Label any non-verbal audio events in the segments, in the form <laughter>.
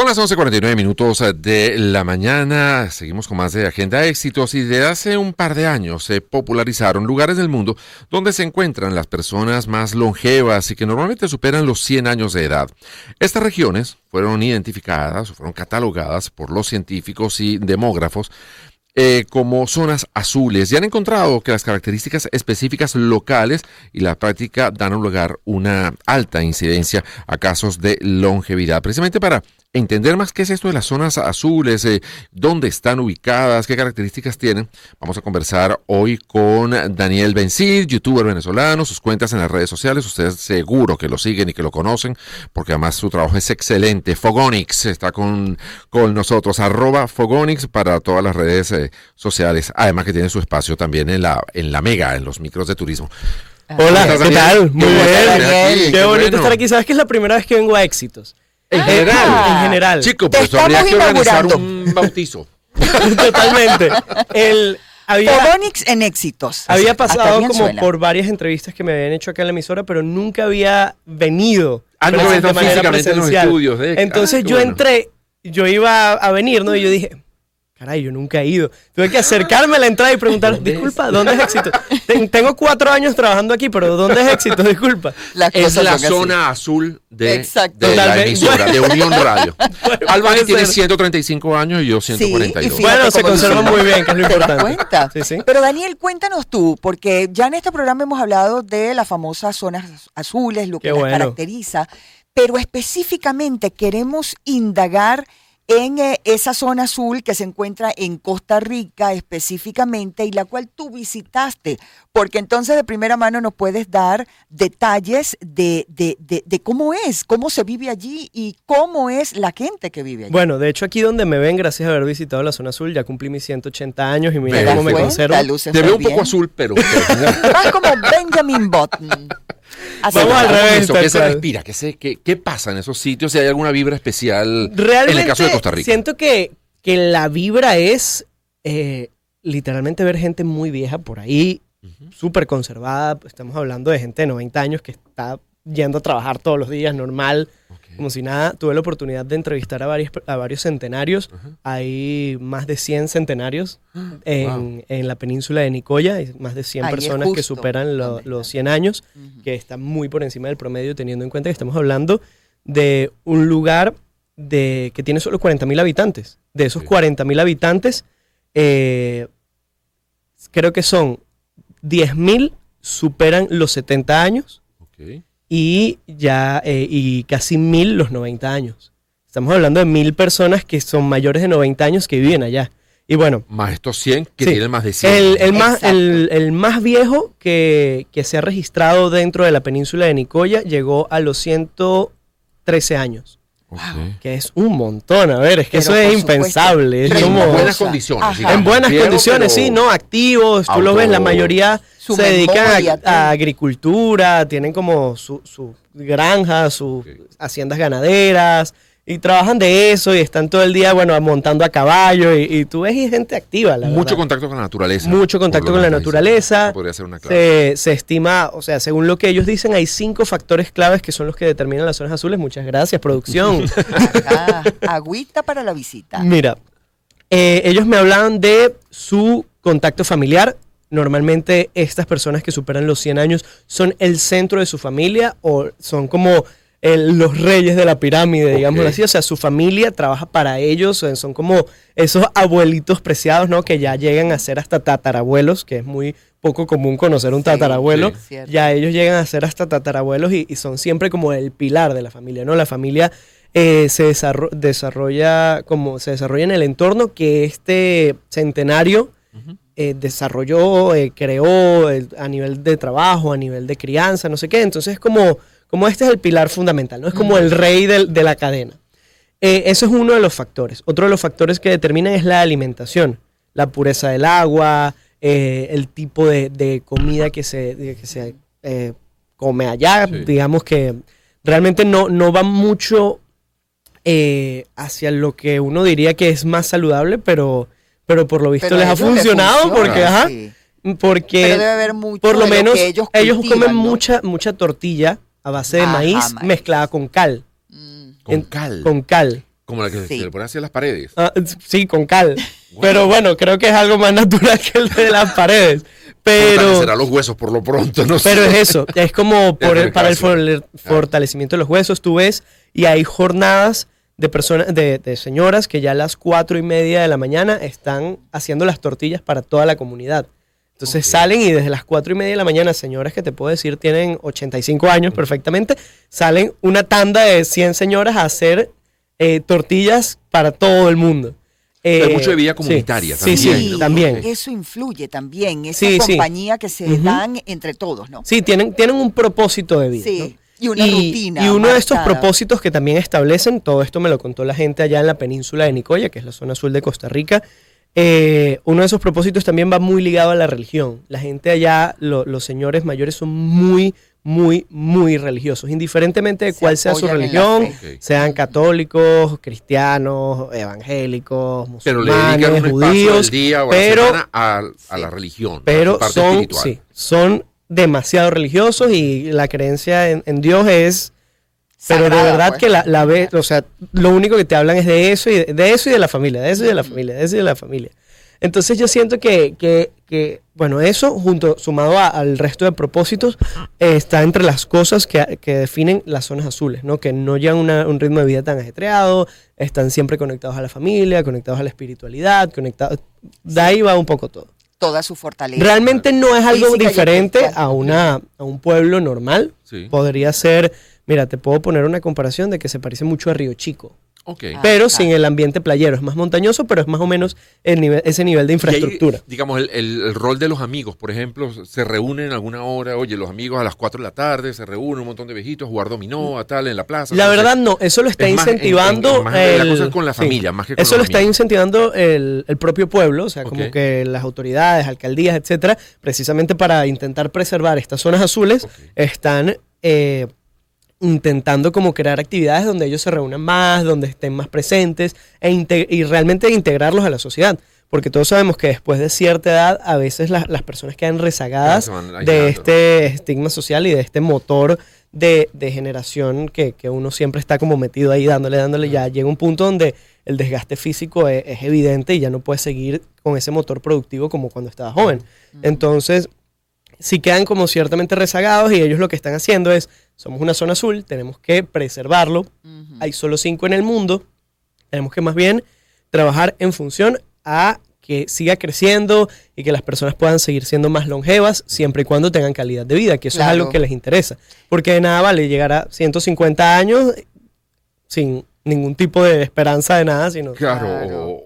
Son las 11.49 minutos de la mañana. Seguimos con más de Agenda Éxitos y de hace un par de años se popularizaron lugares del mundo donde se encuentran las personas más longevas y que normalmente superan los 100 años de edad. Estas regiones fueron identificadas o fueron catalogadas por los científicos y demógrafos eh, como zonas azules y han encontrado que las características específicas locales y la práctica dan lugar una alta incidencia a casos de longevidad. Precisamente para entender más qué es esto de las zonas azules, eh, dónde están ubicadas, qué características tienen, vamos a conversar hoy con Daniel Bencid, youtuber venezolano, sus cuentas en las redes sociales, ustedes seguro que lo siguen y que lo conocen, porque además su trabajo es excelente. Fogonix está con, con nosotros, arroba Fogonix para todas las redes eh, sociales, además que tiene su espacio también en la, en la Mega, en los micros de turismo. Hola, ¿qué tal? Muy bien. Qué, bonito estar aquí. Sabes que es la primera vez que vengo a éxitos. En general. En general. Chico, pues habría que organizar un bautizo. <laughs> Totalmente. El, había, en éxitos. Había pasado como por varias entrevistas que me habían hecho acá en la emisora, pero nunca había venido. Ah, no, de manera presencial. En los estudios. Entonces yo entré, yo iba a venir, ¿no? Y yo dije, Caray, yo nunca he ido. Tuve que acercarme a la entrada y preguntar, disculpa, ¿dónde es éxito? tengo cuatro años trabajando aquí, pero ¿dónde es éxito? Disculpa. es la zona azul de, la emisora, de Unión Radio. <laughs> Alba tiene 135 años y yo 142. bueno, se conserva muy bien, que es lo <laughs> importante. Cuenta. Sí, sí. Pero Daniel, cuéntanos tú, porque ya en este programa hemos hablado de las famosas zonas azules, lo que las caracteriza, pero específicamente queremos indagar en eh, esa zona azul que se encuentra en Costa Rica específicamente y la cual tú visitaste, porque entonces de primera mano nos puedes dar detalles de, de, de, cómo es, cómo se vive allí y cómo es la gente que vive allí. Bueno, de hecho aquí donde me ven, gracias a haber visitado la zona azul, ya cumplí mis 180 años y mira cómo me conservo. Te veo un poco azul, pero... <laughs> Más como Benjamin Button. Vamos al revés. ¿Qué se respira? ¿Qué, qué, pasa en esos sitios? Si hay alguna vibra especial en el caso de Costa Rica. Siento que, que la vibra es eh, literalmente ver gente muy vieja por ahí, súper conservada. Estamos hablando de gente de 90 años que está yendo a trabajar todos los días, normal, como si nada. Tuve la oportunidad de entrevistar a varios, a varios centenarios. Hay más de 100 centenarios <gasps> en, en, la península de Nicoya. Hay más de 100 personas que superan los 100 años, que está muy por encima del promedio, teniendo en cuenta que estamos hablando de un lugar de, que tiene solo 40.000 habitantes. De esos 40.000 habitantes, eh, creo que son 10.000 superan los 70 años y ya eh, y casi mil los 90 años. Estamos hablando de mil personas que son mayores de 90 años que viven allá. Y bueno. Más estos 100 que tienen más de 100. El, más, el, más viejo que, que, se ha registrado dentro de la península de Nicoya llegó a los 113 años. Que es un montón, a ver, es que eso es impensable. en buenas condiciones. En buenas condiciones, sí, no, activos, tú lo ves, la mayoría se dedican a, agricultura, tienen como su, su granja, sus haciendas ganaderas, y trabajan de eso y están todo el día, bueno, montando a caballo y, tú ves gente activa. La Mucho contacto con la naturaleza. Mucho contacto con la naturaleza. Podría ser una se, se, estima, o sea, según lo que ellos dicen, hay cinco factores claves que son los que determinan las zonas azules. Muchas gracias, producción. <laughs> Agüita para la visita. Mira, eh, ellos me hablaban de su contacto familiar. Normalmente estas personas que superan los 100 años son el centro de su familia o son como los reyes de la pirámide, digamos así. O sea, su familia trabaja para ellos, son como esos abuelitos preciados, ¿no? Que ya llegan a ser hasta tatarabuelos, que es muy poco común conocer un tatarabuelo. ya ellos llegan a ser hasta tatarabuelos y, son siempre como el pilar de la familia, ¿no? La familia eh, se desarrolla como se desarrolla en el entorno que este centenario eh, desarrolló, eh, creó a nivel de trabajo, a nivel de crianza, no sé qué. Entonces es como como este es el pilar fundamental, ¿no? Es como el rey de, la cadena. Eh, eso es uno de los factores. Otro de los factores que determinan es la alimentación, la pureza del agua, eh, el tipo de, comida que se, se eh, come allá. Digamos que realmente no, no va mucho hacia lo que uno diría que es más saludable, pero, pero por lo visto les ha funcionado porque, ajá, porque por lo menos ellos, ellos, comen mucha, mucha tortilla a base de maíz, mezclada con cal. Mm. Con cal. Con cal. Como la que se le pone hacia las paredes. Ah, sí, con cal. Pero bueno, creo que es algo más natural que el de las paredes. Pero será los huesos por lo pronto, no Pero es eso, es como <laughs> por para el fortalecimiento de los huesos, tú ves, y hay jornadas de personas, de, señoras que ya a las cuatro y media de la mañana están haciendo las tortillas para toda la comunidad. Entonces salen y desde las cuatro y media de la mañana, señoras que te puedo decir tienen 85 años perfectamente, salen una tanda de 100 señoras a hacer eh, tortillas para todo el mundo. Hay mucho de vida comunitaria también. Sí, también. Eso influye también, esa compañía que se dan entre todos, ¿no? Sí, tienen, tienen un propósito de vida. Sí. Y una rutina. Y uno de estos propósitos que también establecen, todo esto me lo contó la gente allá en la península de Nicoya, que es la zona azul de Costa Rica. Eh, uno de esos propósitos también va muy ligado a la religión. La gente allá, los señores mayores son muy, muy, muy religiosos, indiferentemente de cuál sea su religión, sean católicos, cristianos, evangélicos, musulmanes, judíos, pero, a, la religión. Pero son, sí, son demasiado religiosos y la creencia en, Dios es... pero de verdad pues. que la, la ve, o sea, lo único que te hablan es de eso y de, eso y de la familia, de eso y de la familia, de eso y de la familia. Entonces yo siento que, que, que bueno, eso junto, sumado al resto de propósitos, está entre las cosas que, que, definen las zonas azules, ¿no? Que no llevan un ritmo de vida tan ajetreado, están siempre conectados a la familia, conectados a la espiritualidad, conectados... De ahí va un poco todo toda su fortaleza. Realmente no es algo diferente a, una, a un pueblo normal. Podría ser, mira, te puedo poner una comparación de que se parece mucho a Río Chico. Okay. Ah, pero sin el ambiente playero. Es más montañoso, pero es más o menos el nivel, ese nivel de infraestructura. digamos, el, el, rol de los amigos, por ejemplo, se reúnen en alguna hora, oye, los amigos a las 4 de la tarde se reúnen un montón de viejitos jugar dominó, a tal, en la plaza. La verdad no, eso lo está incentivando... la cosa es con la familia, más que con Eso lo está incentivando el, el, propio pueblo, o sea, como que las autoridades, alcaldías, etcétera, precisamente para intentar preservar estas zonas azules, están... Eh, intentando como crear actividades donde ellos se reúnan más, donde estén más presentes e y realmente integrarlos a la sociedad. Porque todos sabemos que después de cierta edad a veces las personas quedan rezagadas de este estigma social y de este motor de, generación que, uno siempre está como metido ahí dándole, dándole. Ya llega un punto donde el desgaste físico es, es evidente y ya no puedes seguir con ese motor productivo como cuando estaba joven. Entonces, si quedan como ciertamente rezagados y ellos lo que están haciendo es, somos una zona azul, tenemos que preservarlo, hay solo cinco en el mundo, tenemos que más bien trabajar en función a que siga creciendo y que las personas puedan seguir siendo más longevas siempre y cuando tengan calidad de vida, que eso es algo que les interesa. Porque de nada vale llegar a 150 años sin ningún tipo de esperanza de nada, sino claro,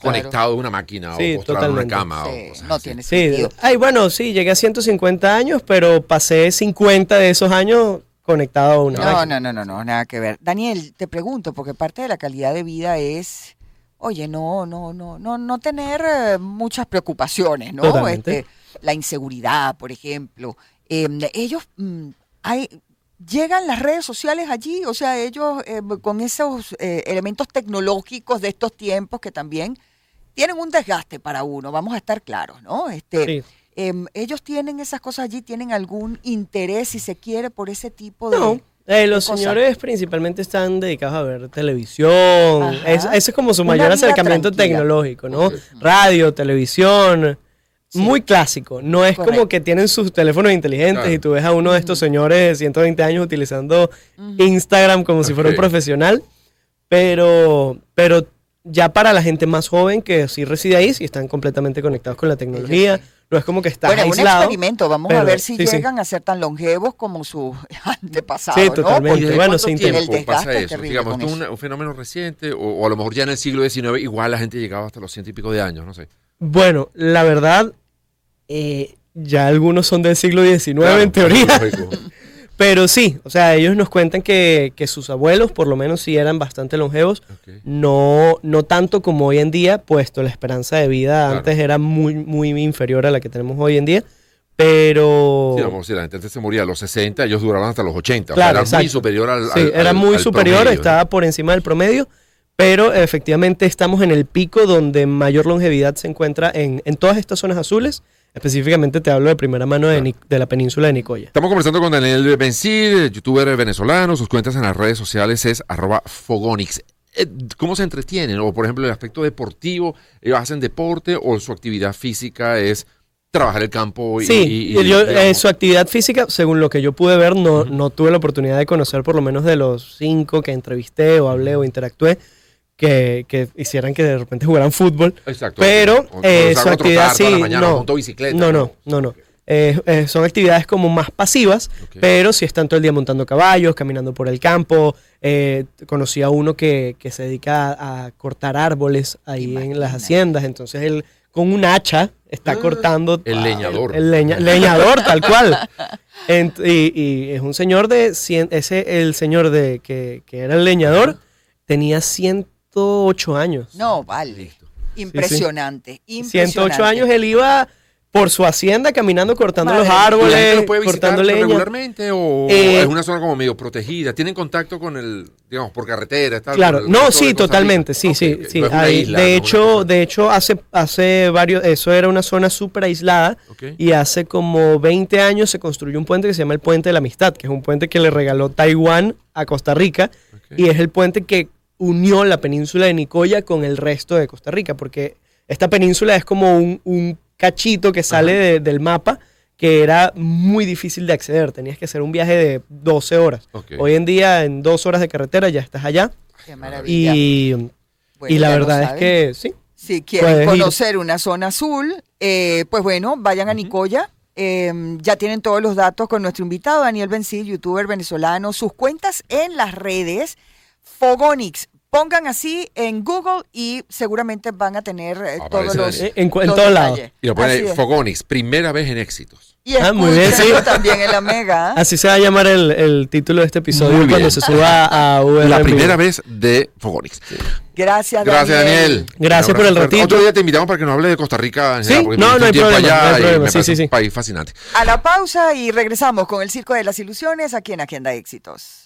conectado a una máquina o postrado una cama. no tiene sentido. Ay, bueno, sí, llegué a 150 años, pero pasé 50 de esos años conectado a una no, No, no, no, no, nada que ver. Daniel, te pregunto, porque parte de la calidad de vida es, oye, no, no, no, no, no tener eh, muchas preocupaciones, ¿no? Este, la inseguridad, por ejemplo. Em, ellos, mm, hay, llegan las redes sociales allí, o sea, ellos eh, con esos eh, elementos tecnológicos de estos tiempos que también tienen un desgaste para uno, vamos a estar claros, ¿no? Este, em, ellos tienen esas cosas allí, tienen algún interés, si se quiere, por ese tipo de... No. Eh, los señores principalmente están dedicados a ver televisión. ese es como su mayor acercamiento tecnológico, ¿no? Radio, televisión, muy clásico. No es como que tienen sus teléfonos inteligentes y tú ves a uno de estos señores de 120 años utilizando Instagram como si fuera un profesional. Pero, pero ya para la gente más joven que sí reside ahí, sí están completamente conectados con la tecnología. No es como que está bueno, aislado. un experimento. Vamos a ver si llegan a ser tan longevos como sus <laughs> antepasados. Sí, totalmente. Bueno, se pasa eso. Digamos, es un, fenómeno reciente o, a lo mejor ya en el siglo XIX igual la gente llegaba hasta los ciento y pico de años, no sé. Bueno, la verdad, eh, ya algunos son del siglo XIX en teoría. <laughs> Pero sí, o sea, ellos nos cuentan que, sus abuelos, por lo menos sí eran bastante longevos, no, no tanto como hoy en día, puesto la esperanza de vida antes era muy, muy inferior a la que tenemos hoy en día. Pero. Sí, vamos, si la gente antes se moría a los 60, ellos duraban hasta los 80. era muy superior al. Sí, era muy superior, estaba por encima del promedio. Pero efectivamente estamos en el pico donde mayor longevidad se encuentra en, en todas estas zonas azules Específicamente te hablo de primera mano de, la península de Nicoya. Estamos conversando con Daniel Bencid, youtuber venezolano. Sus cuentas en las redes sociales es arroba Fogonix. eh, ¿cómo se entretienen? O por ejemplo, el aspecto deportivo, ellos hacen deporte o su actividad física es trabajar el campo y, sí, eh, su actividad física, según lo que yo pude ver, no, no tuve la oportunidad de conocer por lo menos de los cinco que entrevisté o hablé o interactué. Que, que hicieran que de repente jugaran fútbol. Exacto. Pero eh, su actividad sí. no, no, no, no, no. Eh, son actividades como más pasivas, pero si están todo el día montando caballos, caminando por el campo. conocí a uno que, que se dedica a, cortar árboles ahí en las haciendas, entonces él con un hacha está ah. cortando. El leñador. El leñador, tal cual. y, es un señor de. ese, el señor de que, era el leñador, tenía 108 años. No, vale. Impresionante, impresionante. 108 años él iba por su hacienda caminando cortando los árboles, puede cortando leña. regularmente o eh, es una zona como medio protegida? ¿Tienen contacto con el, digamos, por carretera? claro, no, sí, totalmente, sí, sí, sí. de hecho, de hecho hace hace varios, eso era una zona súper aislada y hace como 20 años se construyó un puente que se llama el Puente de la Amistad, que es un puente que le regaló Taiwán a Costa Rica y es el puente que unió la península de Nicoya con el resto de Costa Rica, porque esta península es como un, un cachito que sale del mapa que era muy difícil de acceder. Tenías que hacer un viaje de 12 horas. Hoy en día, en dos horas de carretera, ya estás allá. Qué maravilla. Y, y la verdad es que sí. Si quieren conocer una zona azul, eh, pues bueno, vayan a Nicoya. Em, ya tienen todos los datos con nuestro invitado, Daniel Bencil, youtuber venezolano. Sus cuentas en las redes, Fogonix, Pongan así en Google y seguramente van a tener eh, todos los. En, en, todos lados. Y lo ponen Fogonix, primera vez en éxitos. Y ah, muy bien, sí. <laughs> también en la Mega. Así se va a llamar el, el título de este episodio cuando se suba a URL. La primera vez de Fogonix. Gracias, Daniel. Gracias, Daniel. Gracias por el ratito. Otro día te invitamos para que nos hable de Costa Rica. ¿Sí? no, no hay problema. Allá no hay problema. Sí, sí, sí. Un país fascinante. A la pausa y regresamos con el Circo de las Ilusiones aquí en Agenda Éxitos.